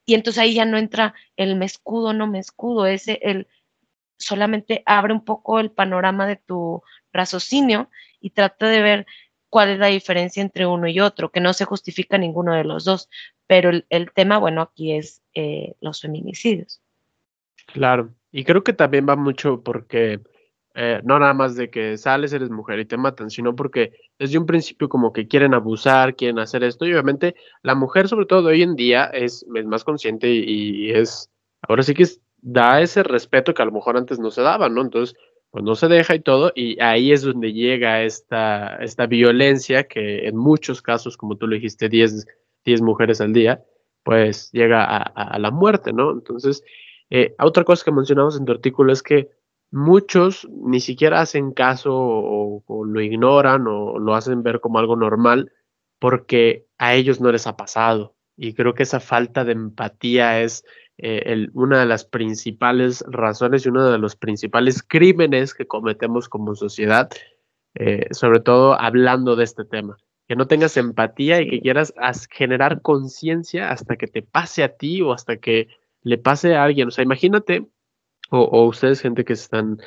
Y entonces ahí ya no entra el me escudo, no me escudo, ese el solamente abre un poco el panorama de tu raciocinio y trata de ver cuál es la diferencia entre uno y otro, que no se justifica ninguno de los dos, pero el, tema, bueno, aquí es eh, los feminicidios. Claro, y creo que también va mucho porque eh, no nada más de que sales, eres mujer y te matan, sino porque desde un principio como que quieren abusar, quieren hacer esto, y obviamente la mujer, sobre todo hoy en día, es, más consciente y, es, ahora sí que da ese respeto que a lo mejor antes no se daba, ¿no? Entonces, pues no se deja y todo, y ahí es donde llega esta, esta violencia que en muchos casos, como tú lo dijiste, 10, mujeres al día, pues llega a, la muerte, ¿no? Entonces, eh, otra cosa que mencionamos en tu artículo es que muchos ni siquiera hacen caso o, lo ignoran o lo hacen ver como algo normal porque a ellos no les ha pasado. Y creo que esa falta de empatía es eh, una de las principales razones y uno de los principales crímenes que cometemos como sociedad, eh, sobre todo hablando de este tema. Que no tengas empatía y que quieras generar conciencia hasta que te pase a ti o hasta que le pase a alguien. O sea, imagínate o, ustedes, gente que están,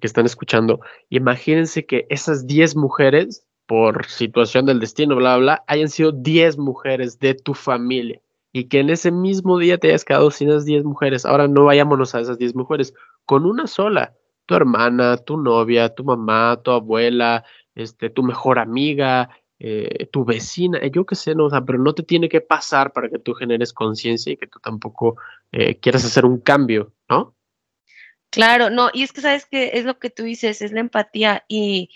que están escuchando, imagínense que esas 10 mujeres, por situación del destino, bla, bla, hayan sido 10 mujeres de tu familia y que en ese mismo día te hayas quedado sin esas 10 mujeres. Ahora no vayámonos a esas 10 mujeres, con una sola, tu hermana, tu novia, tu mamá, tu abuela, este, tu mejor amiga, eh, tu vecina, yo qué sé, no, o sea, pero no te tiene que pasar para que tú generes conciencia y que tú tampoco eh, quieras hacer un cambio, ¿no? Claro, no, y es que sabes que es lo que tú dices, es la empatía y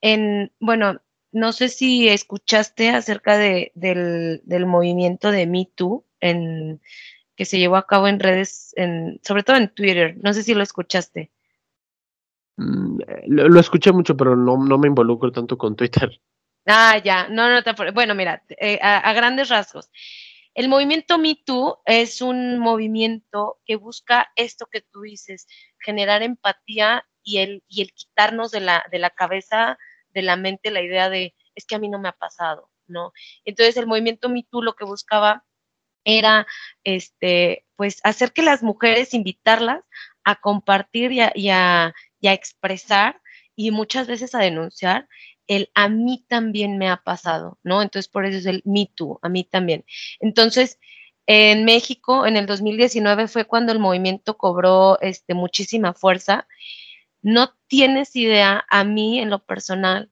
en, bueno, no sé si escuchaste acerca de, del, del, movimiento de Me Too en, que se llevó a cabo en redes, en, sobre todo en Twitter, no sé si lo escuchaste. Mm, lo, escuché mucho, pero no, no me involucro tanto con Twitter. Ah, ya, no, no, bueno, mira, eh, a, grandes rasgos. El movimiento Me Too es un movimiento que busca esto que tú dices, generar empatía y el, y el quitarnos de la, de la cabeza, de la mente, la idea de, es que a mí no me ha pasado, ¿no? Entonces el movimiento Me Too lo que buscaba era, este, pues, hacer que las mujeres, invitarlas a compartir y a, y a, y a expresar y muchas veces a denunciar el a mí también me ha pasado, ¿no? Entonces, por eso es el me too, a mí también. Entonces, en México, en el 2019 fue cuando el movimiento cobró este, muchísima fuerza. No tienes idea, a mí en lo personal,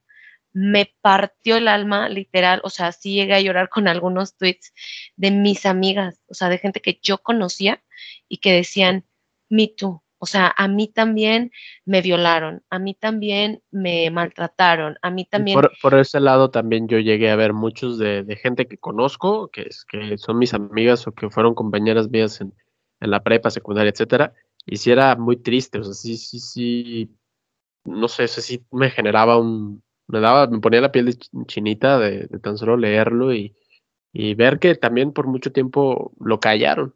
me partió el alma, literal, o sea, sí llegué a llorar con algunos tweets de mis amigas, o sea, de gente que yo conocía y que decían, me too, o sea, a mí también me violaron, a mí también me maltrataron, a mí también... Por, ese lado también yo llegué a ver muchos de, gente que conozco, que, es, que son mis amigas o que fueron compañeras mías en, la prepa, secundaria, etcétera, y sí era muy triste, o sea, sí, sí, sí, no sé, eso sí me generaba un... Me daba, me ponía la piel de chinita de, tan solo leerlo y, y ver que también por mucho tiempo lo callaron.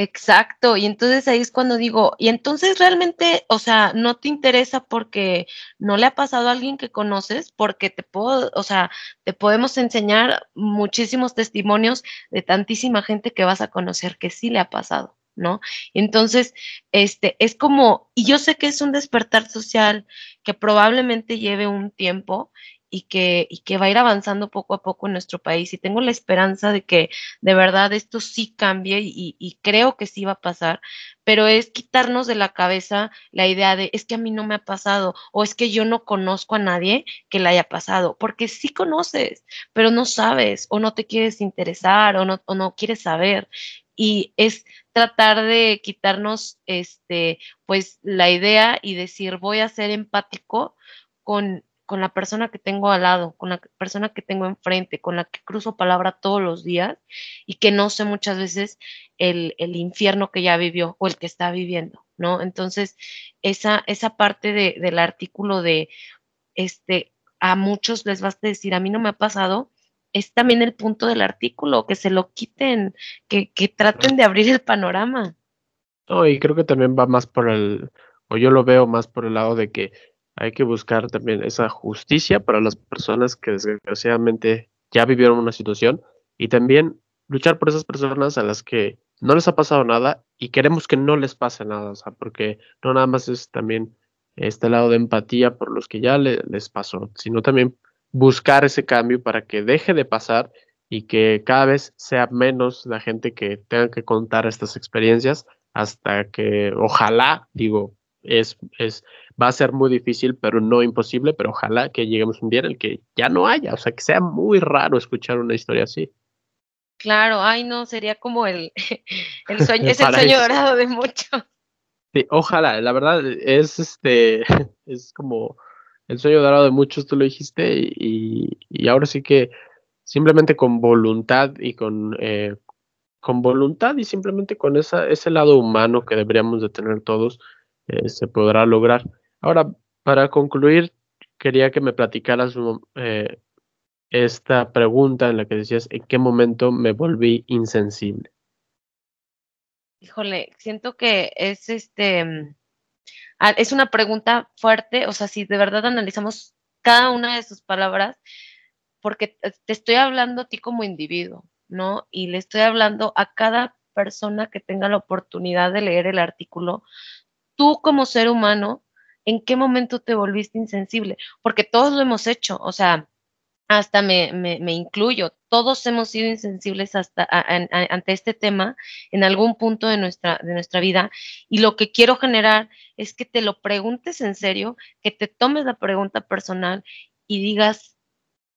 Exacto, y entonces ahí es cuando digo, y entonces realmente, o sea, no te interesa porque no le ha pasado a alguien que conoces, porque te puedo, o sea, te podemos enseñar muchísimos testimonios de tantísima gente que vas a conocer que sí le ha pasado, ¿no? Entonces, este, es como, y yo sé que es un despertar social que probablemente lleve un tiempo y que, y que va a ir avanzando poco a poco en nuestro país. Y tengo la esperanza de que de verdad esto sí cambie y, y, creo que sí va a pasar, pero es quitarnos de la cabeza la idea de es que a mí no me ha pasado o es que yo no conozco a nadie que le haya pasado, porque sí conoces, pero no sabes o no te quieres interesar o no, o no quieres saber. Y es tratar de quitarnos este pues la idea y decir voy a ser empático con, con la persona que tengo al lado, con la persona que tengo enfrente, con la que cruzo palabra todos los días y que no sé muchas veces el, el infierno que ya vivió o el que está viviendo, ¿no? Entonces, esa, esa parte de, del artículo de, este, a muchos les basta decir, a mí no me ha pasado, es también el punto del artículo, que se lo quiten, que, que traten de abrir el panorama. No, y creo que también va más por el, o yo lo veo más por el lado de que hay que buscar también esa justicia para las personas que desgraciadamente ya vivieron una situación y también luchar por esas personas a las que no les ha pasado nada y queremos que no les pase nada, porque no nada más es también este lado de empatía por los que ya les pasó, sino también buscar ese cambio para que deje de pasar y que cada vez sea menos la gente que tenga que contar estas experiencias hasta que ojalá, digo, es, es, va a ser muy difícil, pero no imposible, pero ojalá que lleguemos un día en el que ya no haya, o sea, que sea muy raro escuchar una historia así. Claro, ay no, sería como el, el sueño, es el sueño dorado de muchos. Sí, ojalá, la verdad es este, es como el sueño dorado de muchos, tú lo dijiste, y, y ahora sí que simplemente con voluntad y con, eh, con voluntad y simplemente con esa, ese lado humano que deberíamos de tener todos, eh, se podrá lograr. Ahora, para concluir, quería que me platicaras eh, esta pregunta en la que decías, ¿en qué momento me volví insensible? Híjole, siento que es este mm, es una pregunta fuerte, o sea, si de verdad analizamos cada una de sus palabras, porque te estoy hablando a ti como individuo, ¿no? Y le estoy hablando a cada persona que tenga la oportunidad de leer el artículo, tú como ser humano, ¿en qué momento te volviste insensible? Porque todos lo hemos hecho, o sea, hasta me, me, incluyo, todos hemos sido insensibles hasta ante este tema en algún punto de nuestra, de nuestra vida y lo que quiero generar es que te lo preguntes en serio, que te tomes la pregunta personal y digas,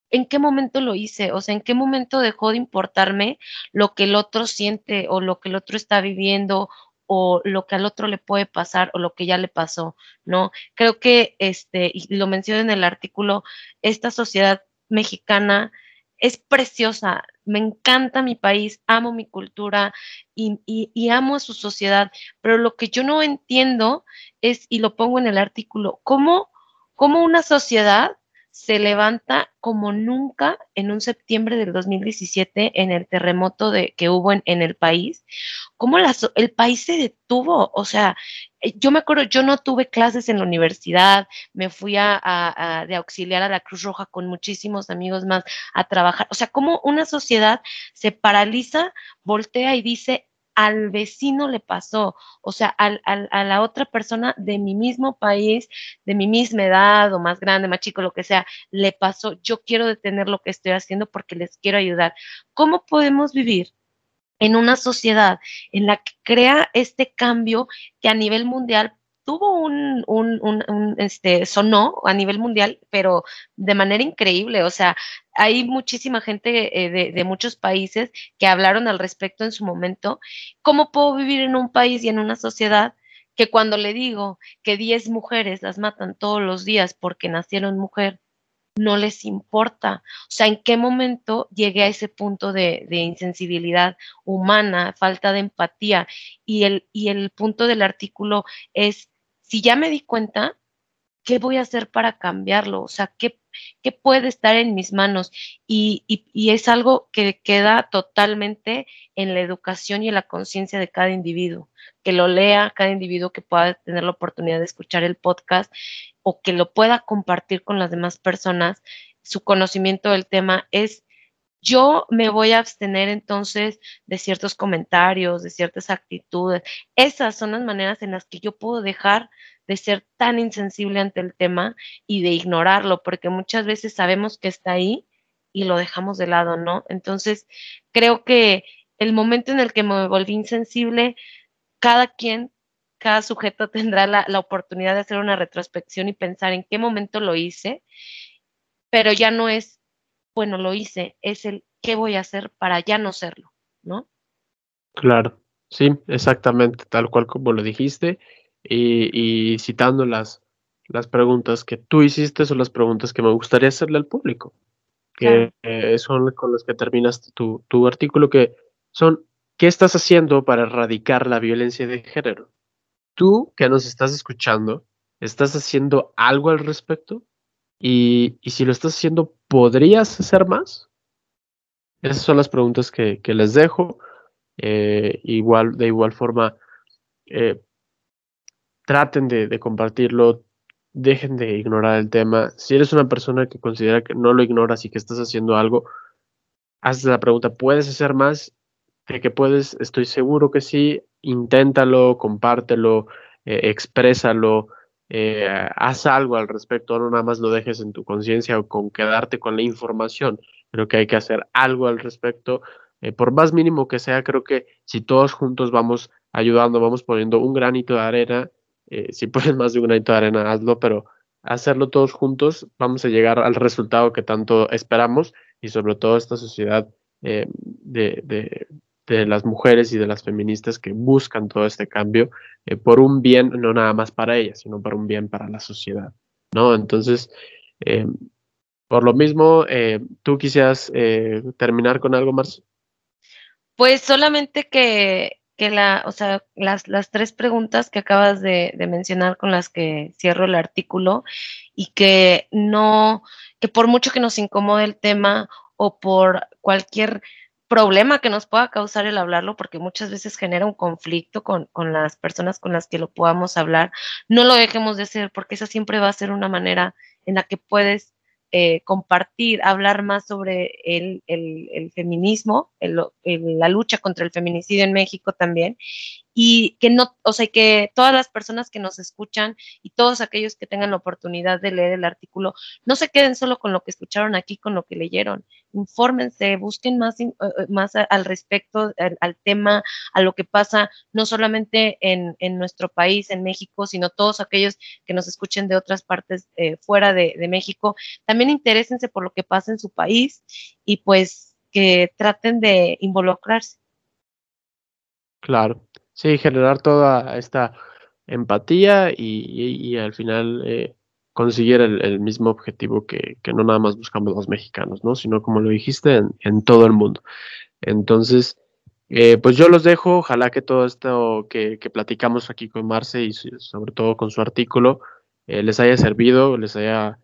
¿en qué momento lo hice? O sea, ¿en qué momento dejó de importarme lo que el otro siente o lo que el otro está viviendo o lo que al otro le puede pasar o lo que ya le pasó, ¿no? Creo que, este, y lo menciono en el artículo, esta sociedad mexicana es preciosa, me encanta mi país, amo mi cultura y, amo a su sociedad, pero lo que yo no entiendo es, y lo pongo en el artículo, cómo, cómo una sociedad se levanta como nunca en un septiembre del 2017 en el terremoto de, que hubo en, el país, cómo el país se detuvo, o sea, eh, yo me acuerdo, yo no tuve clases en la universidad, me fui a, de auxiliar a la Cruz Roja con muchísimos amigos más a trabajar, o sea, cómo una sociedad se paraliza, voltea y dice, al vecino le pasó, o sea, al, a la otra persona de mi mismo país, de mi misma edad o más grande, más chico, lo que sea, le pasó, yo quiero detener lo que estoy haciendo porque les quiero ayudar. ¿Cómo podemos vivir? en una sociedad en la que crea este cambio que a nivel mundial tuvo un, un, un, este, sonó a nivel mundial, pero de manera increíble. O sea, hay muchísima gente eh, de, muchos países que hablaron al respecto en su momento. ¿Cómo puedo vivir en un país y en una sociedad que cuando le digo que 10 mujeres las matan todos los días porque nacieron mujer, no les importa. O sea, ¿en qué momento llegué a ese punto de, de insensibilidad humana, falta de empatía? Y el, y el punto del artículo es si ya me di cuenta, ¿qué voy a hacer para cambiarlo? O sea, ¿qué, qué puede estar en mis manos? Y, y, es algo que queda totalmente en la educación y en la conciencia de cada individuo, que lo lea cada individuo que pueda tener la oportunidad de escuchar el podcast o que lo pueda compartir con las demás personas, su conocimiento del tema es yo me voy a abstener entonces de ciertos comentarios, de ciertas actitudes. Esas son las maneras en las que yo puedo dejar de ser tan insensible ante el tema y de ignorarlo, porque muchas veces sabemos que está ahí y lo dejamos de lado, ¿no? Entonces, creo que el momento en el que me volví insensible, cada quien, cada sujeto tendrá la, la oportunidad de hacer una retrospección y pensar en qué momento lo hice, pero ya no es bueno, lo hice, es el qué voy a hacer para ya no serlo, ¿no? Claro, Sí, exactamente, tal cual como lo dijiste, y, citando las, las preguntas que tú hiciste son las preguntas que me gustaría hacerle al público, que eh, son con las que terminas tu, tu artículo, que son, ¿qué estás haciendo para erradicar la violencia de género? Tú que nos estás escuchando, ¿estás haciendo algo al respecto? Y, y si lo estás haciendo, ¿podrías hacer más? Esas son las preguntas que, que les dejo. Eh, igual, de igual forma, eh, traten de, compartirlo, dejen de ignorar el tema. Si eres una persona que considera que no lo ignoras y que estás haciendo algo, haz la pregunta, ¿puedes hacer más? De que puedes, estoy seguro que sí, inténtalo, compártelo, eh, exprésalo, haz algo al respecto, no nada más lo dejes en tu conciencia o con quedarte con la información. Creo que hay que hacer algo al respecto eh, por más mínimo que sea, creo que si todos juntos vamos ayudando, vamos poniendo un granito de arena, eh, si puedes más de un granito de arena, hazlo, pero hacerlo todos juntos, vamos a llegar al resultado que tanto esperamos y sobre todo esta sociedad eh, de, de, de, las mujeres y de las feministas que buscan todo este cambio por un bien, no nada más para ellas, sino para un bien para la sociedad, ¿no? Entonces, por lo mismo, ¿tú quisieras terminar con algo más? Pues solamente que, que la, o sea, las, las tres preguntas que acabas de, mencionar con las que cierro el artículo y que no, que por mucho que nos incomode el tema o por cualquier problema que nos pueda causar el hablarlo, porque muchas veces genera un conflicto con, con, las personas con las que lo podamos hablar, no lo dejemos de hacer, porque esa siempre va a ser una manera en la que puedes eh, compartir, hablar más sobre el, feminismo, la lucha contra el feminicidio en México también, y que no, o sea, que todas las personas que nos escuchan y todos aquellos que tengan la oportunidad de leer el artículo, no se queden solo con lo que escucharon aquí, con lo que leyeron, infórmense, busquen más, eh, eh, más al respecto, al, tema, a lo que pasa, no solamente en, en, nuestro país, en México, sino todos aquellos que nos escuchen de otras partes eh, fuera de, de México, también interésense por lo que pasa en su país y pues que traten de involucrarse. Claro, Sí, generar toda esta empatía y, al final eh, conseguir el, mismo objetivo que, no nada más buscamos los mexicanos, ¿no? Sino como lo dijiste, en, todo el mundo. Entonces, eh, pues yo los dejo, ojalá que todo esto que, platicamos aquí con Marce y sobre todo con su artículo eh, les haya servido, les haya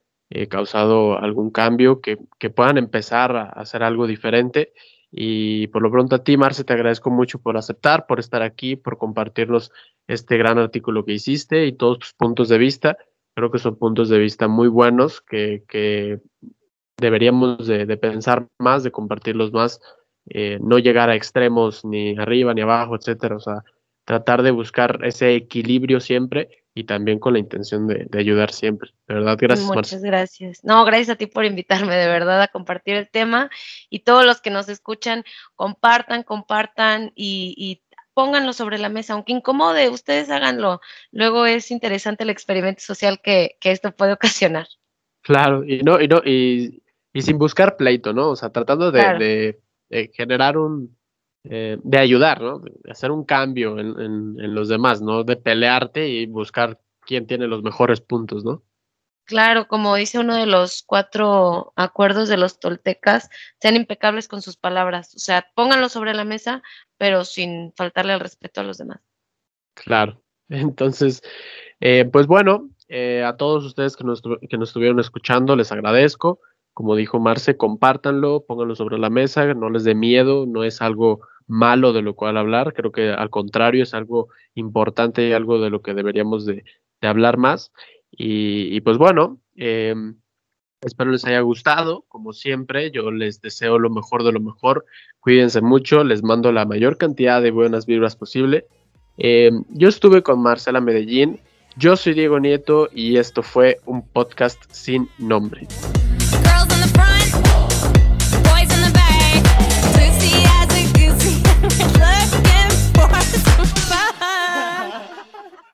causado algún cambio, que, que puedan empezar a hacer algo diferente y por lo pronto a ti, Marce, te agradezco mucho por aceptar, por estar aquí, por compartirnos este gran artículo que hiciste y todos tus puntos de vista. Creo que son puntos de vista muy buenos que, que deberíamos de, pensar más, de compartirlos más, eh, no llegar a extremos ni arriba ni abajo, etcétera. O sea, tratar de buscar ese equilibrio siempre y también con la intención de, ayudar siempre. De verdad, gracias. Muchas gracias. No, gracias a ti por invitarme de verdad a compartir el tema y todos los que nos escuchan, compartan, compartan y, pónganlo sobre la mesa, aunque incomode, ustedes háganlo. Luego es interesante el experimento social que, esto puede ocasionar. Claro, y no, y no, y, sin buscar pleito, ¿no? O sea, tratando de generar un, eh, de ayudar, ¿no? De hacer un cambio en, en, los demás, ¿no? De pelearte y buscar quién tiene los mejores puntos, ¿no? Claro, como dice uno de los cuatro acuerdos de los toltecas, sean impecables con sus palabras, o sea, pónganlo sobre la mesa, pero sin faltarle el respeto a los demás. Claro, entonces, eh, pues bueno, eh, a todos ustedes que nos, que nos estuvieron escuchando, les agradezco. Como dijo Marce, compártanlo, pónganlo sobre la mesa, no les dé miedo, no es algo malo de lo cual hablar, creo que al contrario es algo importante y algo de lo que deberíamos de, hablar más. Y, pues bueno, em, espero les haya gustado, como siempre, yo les deseo lo mejor de lo mejor, cuídense mucho, les mando la mayor cantidad de buenas vibras posible. Em, yo estuve con Marcela Medellín, yo soy Diego Nieto y esto fue un podcast sin nombre. Run.